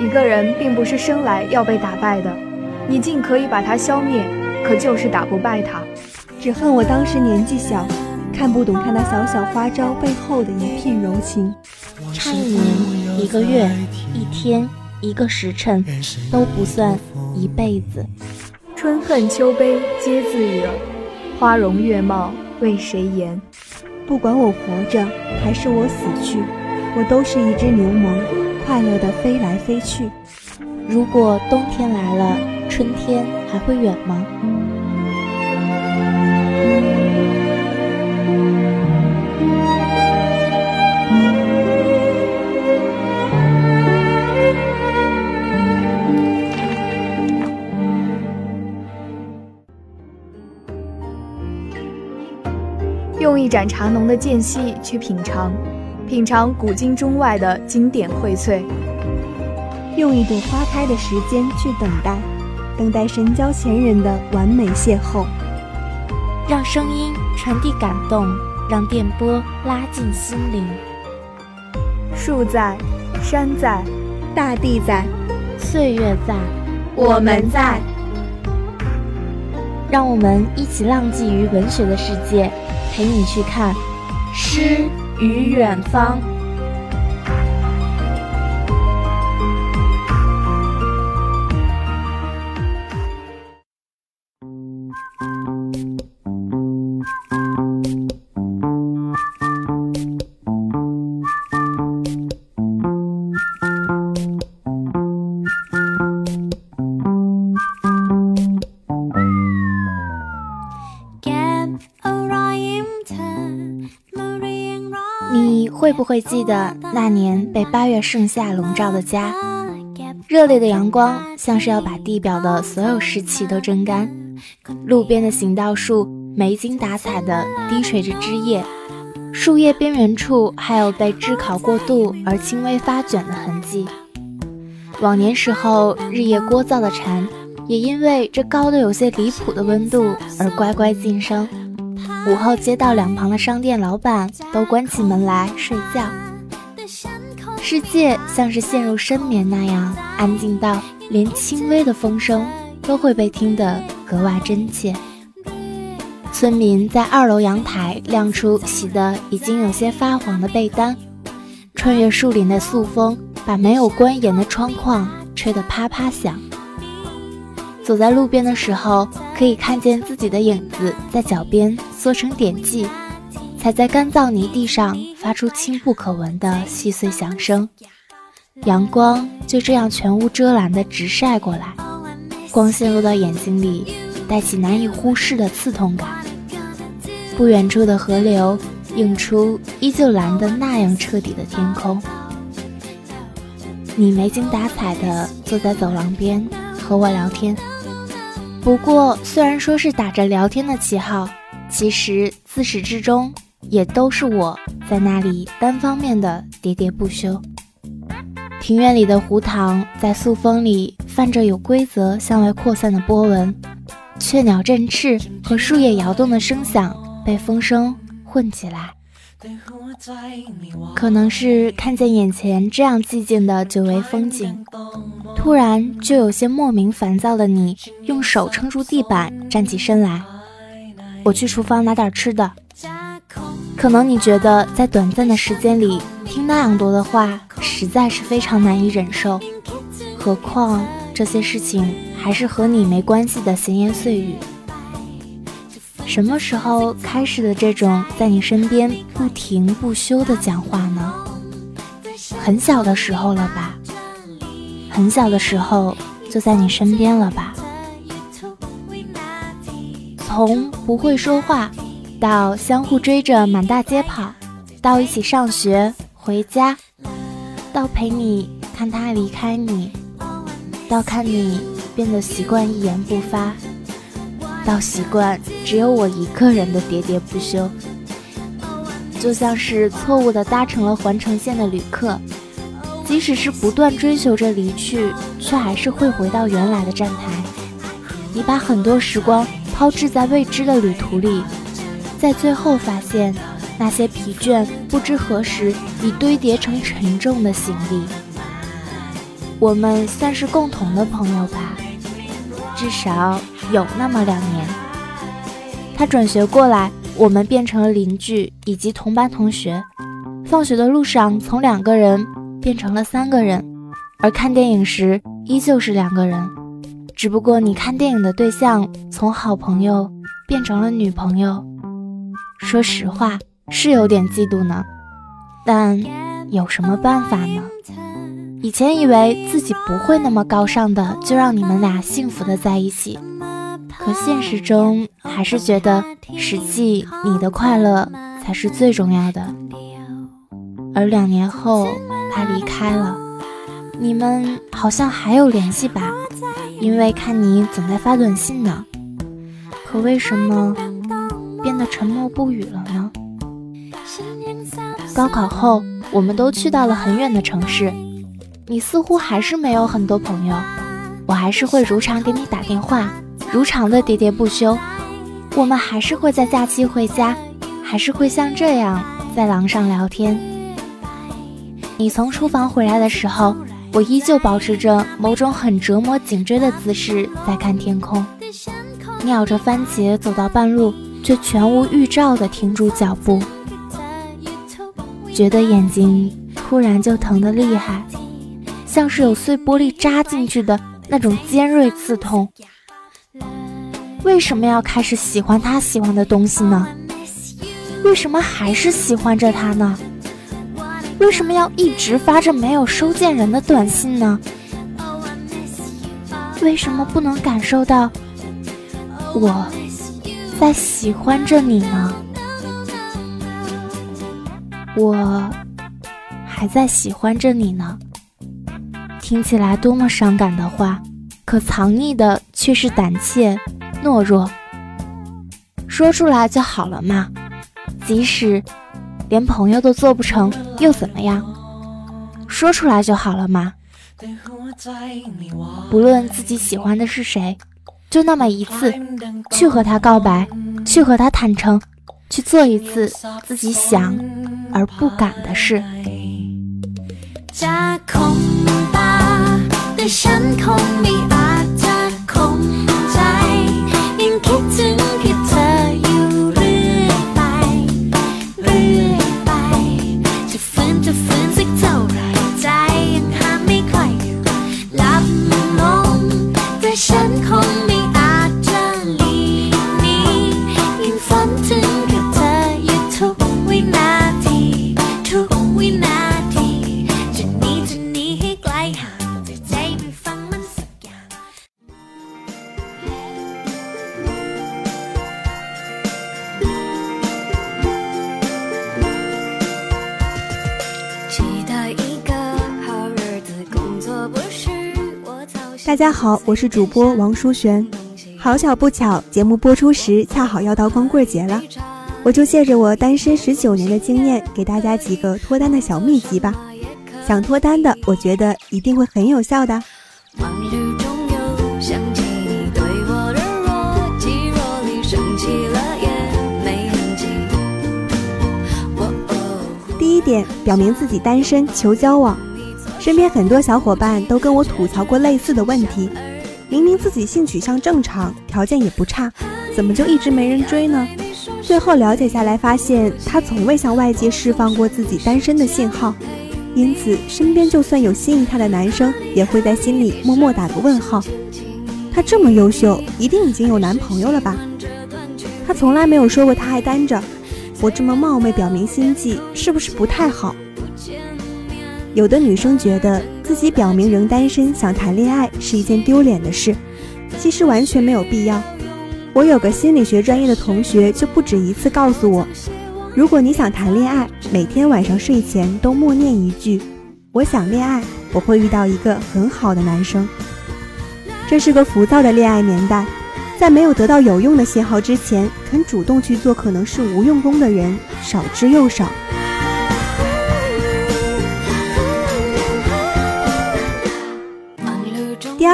一个人并不是生来要被打败的，你尽可以把他消灭，可就是打不败他。只恨我当时年纪小，看不懂他那小小花招背后的一片柔情。差一年、一个月、一天、一个时辰都不算一辈子。春恨秋悲皆自惹，花容月貌为谁言？不管我活着还是我死去，我都是一只牛虻，快乐地飞来飞去。如果冬天来了，春天还会远吗？用一盏茶浓的间隙去品尝，品尝古今中外的经典荟萃；用一朵花开的时间去等待，等待神交前人的完美邂逅。让声音传递感动，让电波拉近心灵。树在，山在，大地在，岁月在，我们在。让我们一起浪迹于文学的世界。陪你去看诗与远方。不会记得那年被八月盛夏笼罩的家？热烈的阳光像是要把地表的所有湿气都蒸干。路边的行道树没精打采地低垂着枝叶，树叶边缘处还有被炙烤过度而轻微发卷的痕迹。往年时候日夜聒噪的蝉，也因为这高的有些离谱的温度而乖乖静声。午后，街道两旁的商店老板都关起门来睡觉，世界像是陷入深眠那样安静到连轻微的风声都会被听得格外真切。村民在二楼阳台晾出洗得已经有些发黄的被单，穿越树林的素风把没有关严的窗框吹得啪啪响。走在路边的时候，可以看见自己的影子在脚边缩成点迹，踩在干燥泥地上，发出轻不可闻的细碎响声。阳光就这样全无遮拦地直晒过来，光线落到眼睛里，带起难以忽视的刺痛感。不远处的河流映出依旧蓝得那样彻底的天空。你没精打采地坐在走廊边。和我聊天，不过虽然说是打着聊天的旗号，其实自始至终也都是我在那里单方面的喋喋不休。庭院里的湖塘在素风里泛着有规则向外扩散的波纹，雀鸟振翅和树叶摇动的声响被风声混起来。可能是看见眼前这样寂静的久违风景，突然就有些莫名烦躁的你，用手撑住地板，站起身来。我去厨房拿点吃的。可能你觉得在短暂的时间里听那样多的话，实在是非常难以忍受，何况这些事情还是和你没关系的闲言碎语。什么时候开始的这种在你身边不停不休的讲话呢？很小的时候了吧？很小的时候就在你身边了吧？从不会说话，到相互追着满大街跑，到一起上学回家，到陪你看他离开你，到看你变得习惯一言不发。到习惯只有我一个人的喋喋不休，就像是错误的搭乘了环城线的旅客，即使是不断追求着离去，却还是会回到原来的站台。你把很多时光抛掷在未知的旅途里，在最后发现，那些疲倦不知何时已堆叠成沉重的行李。我们算是共同的朋友吧，至少有那么两年。他转学过来，我们变成了邻居以及同班同学。放学的路上，从两个人变成了三个人，而看电影时依旧是两个人，只不过你看电影的对象从好朋友变成了女朋友。说实话，是有点嫉妒呢，但有什么办法呢？以前以为自己不会那么高尚的，就让你们俩幸福的在一起。可现实中还是觉得，实际你的快乐才是最重要的。而两年后他离开了，你们好像还有联系吧？因为看你总在发短信呢。可为什么变得沉默不语了呢？高考后，我们都去到了很远的城市，你似乎还是没有很多朋友，我还是会如常给你打电话。如常的喋喋不休，我们还是会在假期回家，还是会像这样在廊上聊天。你从厨房回来的时候，我依旧保持着某种很折磨颈椎的姿势在看天空。你咬着番茄走到半路，却全无预兆地停住脚步，觉得眼睛突然就疼得厉害，像是有碎玻璃扎进去的那种尖锐刺痛。为什么要开始喜欢他喜欢的东西呢？为什么还是喜欢着他呢？为什么要一直发着没有收件人的短信呢？为什么不能感受到我在喜欢着你呢？我还在喜欢着你呢。听起来多么伤感的话，可藏匿的却是胆怯。懦弱，说出来就好了嘛。即使连朋友都做不成，又怎么样？说出来就好了嘛。不论自己喜欢的是谁，就那么一次，去和他告白，去和他坦诚，去做一次自己想而不敢的事。大家好，我是主播王淑璇。好巧不巧，节目播出时恰好要到光棍节了，我就借着我单身十九年的经验，给大家几个脱单的小秘籍吧。想脱单的，我觉得一定会很有效的。第一点，表明自己单身，求交往。身边很多小伙伴都跟我吐槽过类似的问题，明明自己性取向正常，条件也不差，怎么就一直没人追呢？最后了解下来，发现他从未向外界释放过自己单身的信号，因此身边就算有心仪他的男生，也会在心里默默打个问号。他这么优秀，一定已经有男朋友了吧？他从来没有说过他还单着，我这么冒昧表明心迹，是不是不太好？有的女生觉得自己表明仍单身，想谈恋爱是一件丢脸的事，其实完全没有必要。我有个心理学专业的同学就不止一次告诉我，如果你想谈恋爱，每天晚上睡前都默念一句：“我想恋爱，我会遇到一个很好的男生。”这是个浮躁的恋爱年代，在没有得到有用的信号之前，肯主动去做可能是无用功的人少之又少。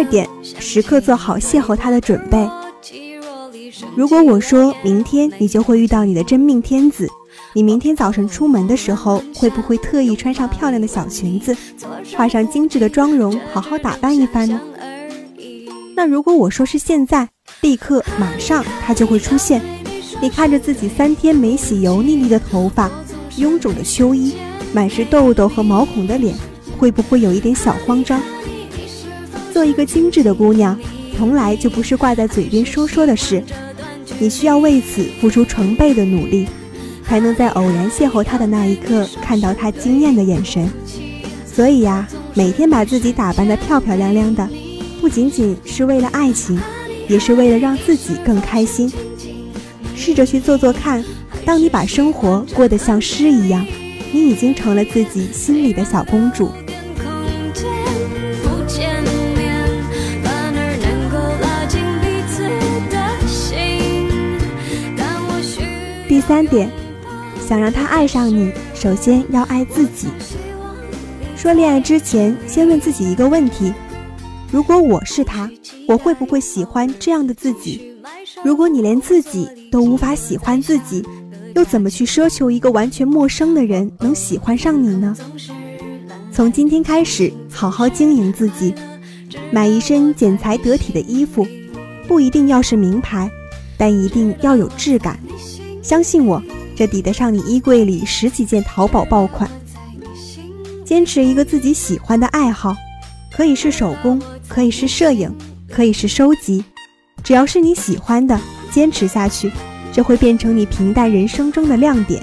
二点，时刻做好邂逅他的准备。如果我说明天你就会遇到你的真命天子，你明天早晨出门的时候，会不会特意穿上漂亮的小裙子，画上精致的妆容，好好打扮一番呢？那如果我说是现在，立刻马上，它就会出现。你看着自己三天没洗油腻腻的头发，臃肿的秋衣，满是痘痘和毛孔的脸，会不会有一点小慌张？做一个精致的姑娘，从来就不是挂在嘴边说说的事，你需要为此付出成倍的努力。才能在偶然邂逅他的那一刻看到他惊艳的眼神。所以呀，每天把自己打扮得漂漂亮亮的，不仅仅是为了爱情，也是为了让自己更开心。试着去做做看，当你把生活过得像诗一样，你已经成了自己心里的小公主。第三点。想让他爱上你，首先要爱自己。说恋爱之前，先问自己一个问题：如果我是他，我会不会喜欢这样的自己？如果你连自己都无法喜欢自己，又怎么去奢求一个完全陌生的人能喜欢上你呢？从今天开始，好好经营自己，买一身剪裁得体的衣服，不一定要是名牌，但一定要有质感。相信我。这抵得上你衣柜里十几件淘宝爆款。坚持一个自己喜欢的爱好，可以是手工，可以是摄影，可以是收集，只要是你喜欢的，坚持下去，这会变成你平淡人生中的亮点。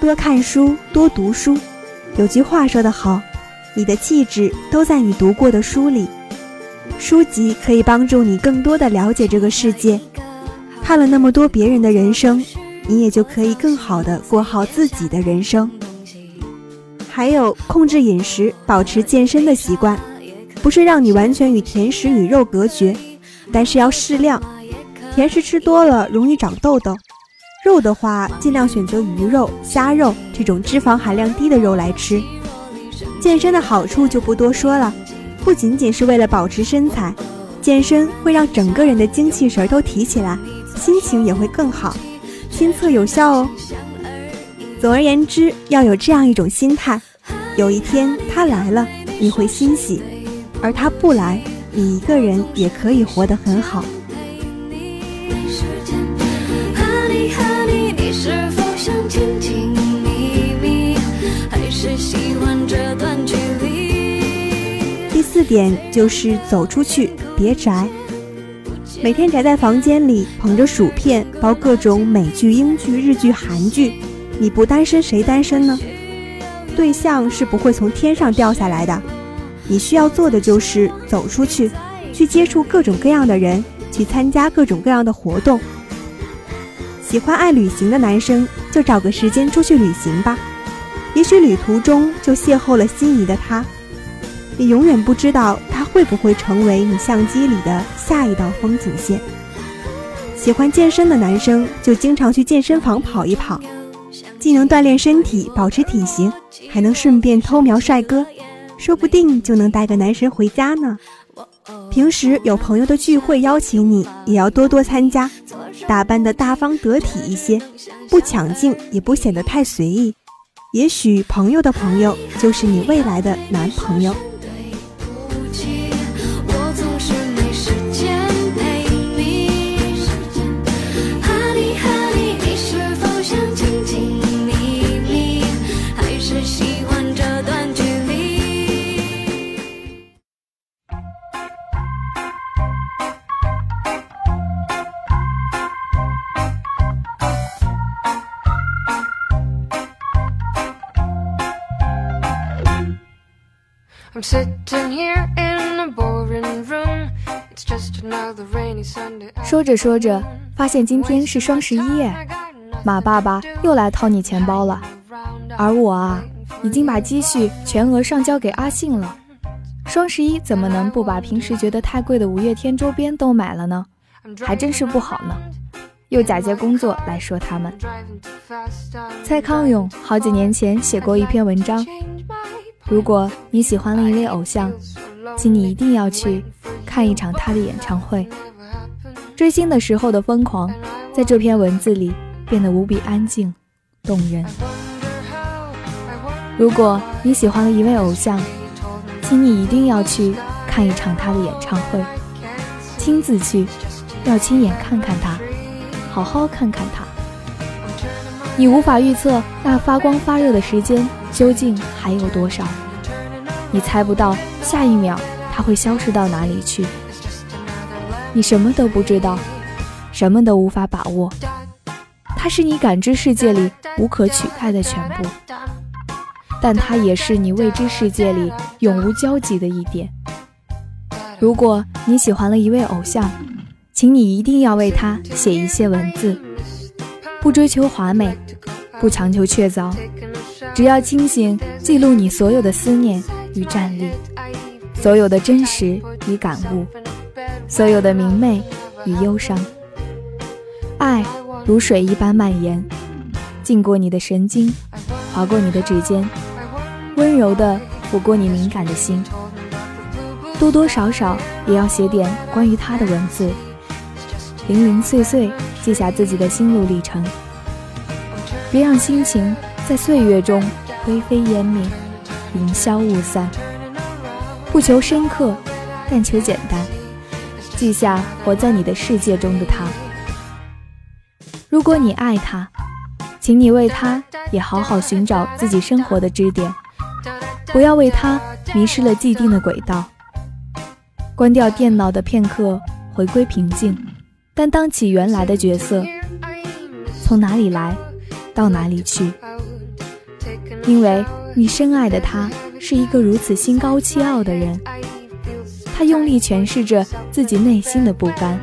多看书，多读书。有句话说得好，你的气质都在你读过的书里。书籍可以帮助你更多的了解这个世界。看了那么多别人的人生。你也就可以更好的过好自己的人生。还有控制饮食，保持健身的习惯，不是让你完全与甜食与肉隔绝，但是要适量。甜食吃多了容易长痘痘，肉的话尽量选择鱼肉、虾肉这种脂肪含量低的肉来吃。健身的好处就不多说了，不仅仅是为了保持身材，健身会让整个人的精气神都提起来，心情也会更好。亲测有效哦。总而言之，要有这样一种心态：有一天他来了，你会欣喜；而他不来，你一个人也可以活得很好。第四点就是走出去，别宅。每天宅在房间里，捧着薯片，煲各种美剧、英剧、日剧、韩剧，你不单身谁单身呢？对象是不会从天上掉下来的，你需要做的就是走出去，去接触各种各样的人，去参加各种各样的活动。喜欢爱旅行的男生，就找个时间出去旅行吧，也许旅途中就邂逅了心仪的他。你永远不知道他会不会成为你相机里的下一道风景线。喜欢健身的男生就经常去健身房跑一跑，既能锻炼身体、保持体型，还能顺便偷瞄帅哥，说不定就能带个男神回家呢。平时有朋友的聚会邀请你，也要多多参加，打扮的大方得体一些，不抢镜，也不显得太随意。也许朋友的朋友就是你未来的男朋友。说着说着，发现今天是双十一耶，马爸爸又来掏你钱包了。而我啊，已经把积蓄全额上交给阿信了。双十一怎么能不把平时觉得太贵的五月天周边都买了呢？还真是不好呢，又假借工作来说他们。蔡康永好几年前写过一篇文章。如果你喜欢了一位偶像，请你一定要去看一场他的演唱会。追星的时候的疯狂，在这篇文字里变得无比安静，动人。如果你喜欢了一位偶像，请你一定要去看一场他的演唱会，亲自去，要亲眼看看他，好好看看他。你无法预测那发光发热的时间究竟还有多少，你猜不到下一秒他会消失到哪里去，你什么都不知道，什么都无法把握，他是你感知世界里无可取代的全部。但它也是你未知世界里永无交集的一点。如果你喜欢了一位偶像，请你一定要为他写一些文字，不追求华美，不强求确凿，只要清醒记录你所有的思念与站立，所有的真实与感悟，所有的明媚与忧伤。爱如水一般蔓延，浸过你的神经，划过你的指尖。温柔的抚过你敏感的心，多多少少也要写点关于他的文字，零零碎碎记下自己的心路历程。别让心情在岁月中灰飞烟灭，云消雾散。不求深刻，但求简单，记下活在你的世界中的他。如果你爱他，请你为他也好好寻找自己生活的支点。不要为他迷失了既定的轨道。关掉电脑的片刻，回归平静，担当起原来的角色，从哪里来，到哪里去？因为你深爱的他是一个如此心高气傲的人，他用力诠释着自己内心的不甘，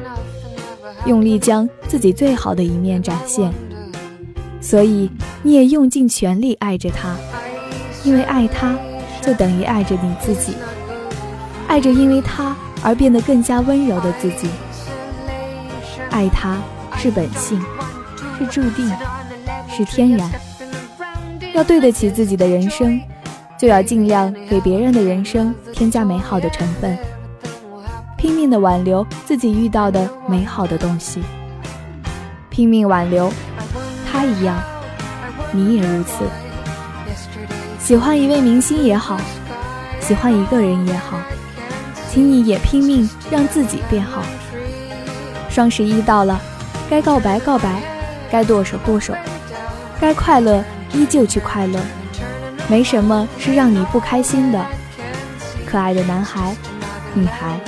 用力将自己最好的一面展现，所以你也用尽全力爱着他，因为爱他。就等于爱着你自己，爱着因为他而变得更加温柔的自己。爱他是本性，是注定，是天然。要对得起自己的人生，就要尽量给别人的人生添加美好的成分，拼命的挽留自己遇到的美好的东西，拼命挽留他一样，你也如此。喜欢一位明星也好，喜欢一个人也好，请你也拼命让自己变好。双十一到了，该告白告白，该剁手剁手，该快乐依旧去快乐，没什么是让你不开心的。可爱的男孩、女孩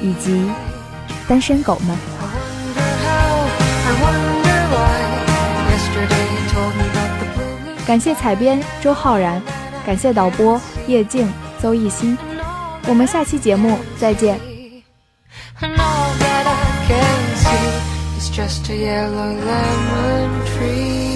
以及单身狗们，感谢采编周浩然。感谢导播叶静、邹艺兴，我们下期节目再见。just a yellow lemon tree